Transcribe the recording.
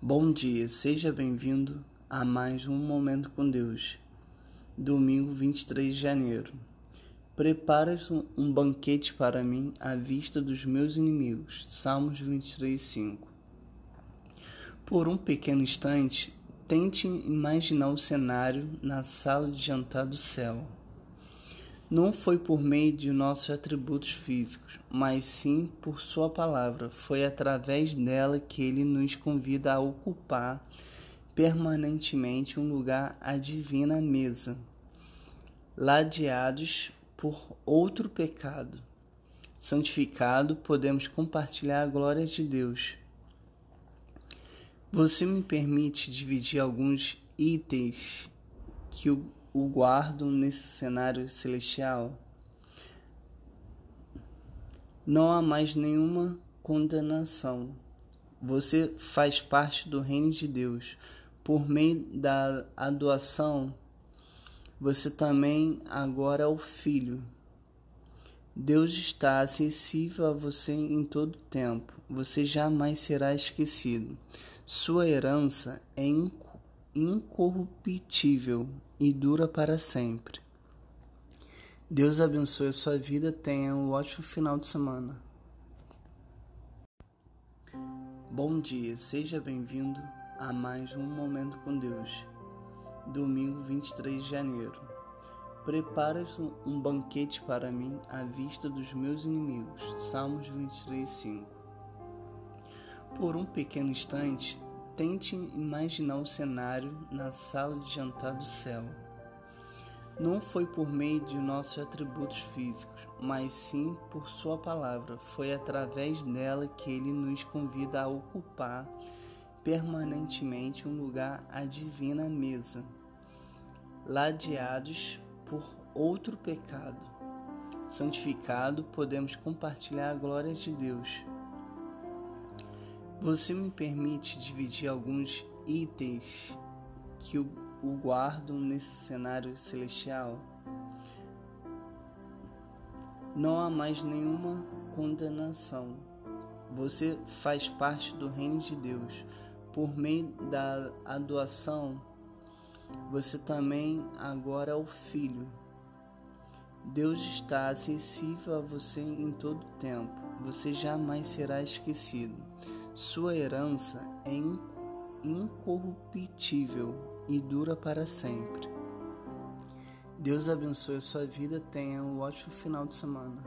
Bom dia, seja bem-vindo a mais um Momento com Deus. Domingo 23 de janeiro. Preparas um banquete para mim à vista dos meus inimigos. Salmos 23, 5. Por um pequeno instante, tente imaginar o cenário na sala de jantar do céu. Não foi por meio de nossos atributos físicos, mas sim por Sua palavra. Foi através dela que Ele nos convida a ocupar permanentemente um lugar à divina mesa, ladeados por outro pecado. Santificado, podemos compartilhar a glória de Deus. Você me permite dividir alguns itens que o o guardam nesse cenário celestial, não há mais nenhuma condenação. Você faz parte do reino de Deus. Por meio da adoção, você também agora é o filho. Deus está acessível a você em todo tempo. Você jamais será esquecido. Sua herança é incorruptível e dura para sempre. Deus abençoe a sua vida. Tenha um ótimo final de semana. Bom dia, seja bem-vindo a mais um Momento com Deus. Domingo 23 de janeiro. Preparas um banquete para mim à vista dos meus inimigos. Salmos 23, 5. Por um pequeno instante, Tente imaginar o cenário na sala de jantar do céu. Não foi por meio de nossos atributos físicos, mas sim por Sua palavra. Foi através dela que Ele nos convida a ocupar permanentemente um lugar à divina mesa, ladeados por outro pecado. Santificado, podemos compartilhar a glória de Deus. Você me permite dividir alguns itens que o, o guardam nesse cenário celestial? Não há mais nenhuma condenação. Você faz parte do reino de Deus. Por meio da adoção, você também agora é o filho. Deus está acessível a você em todo tempo. Você jamais será esquecido. Sua herança é incorruptível e dura para sempre. Deus abençoe a sua vida. Tenha um ótimo final de semana.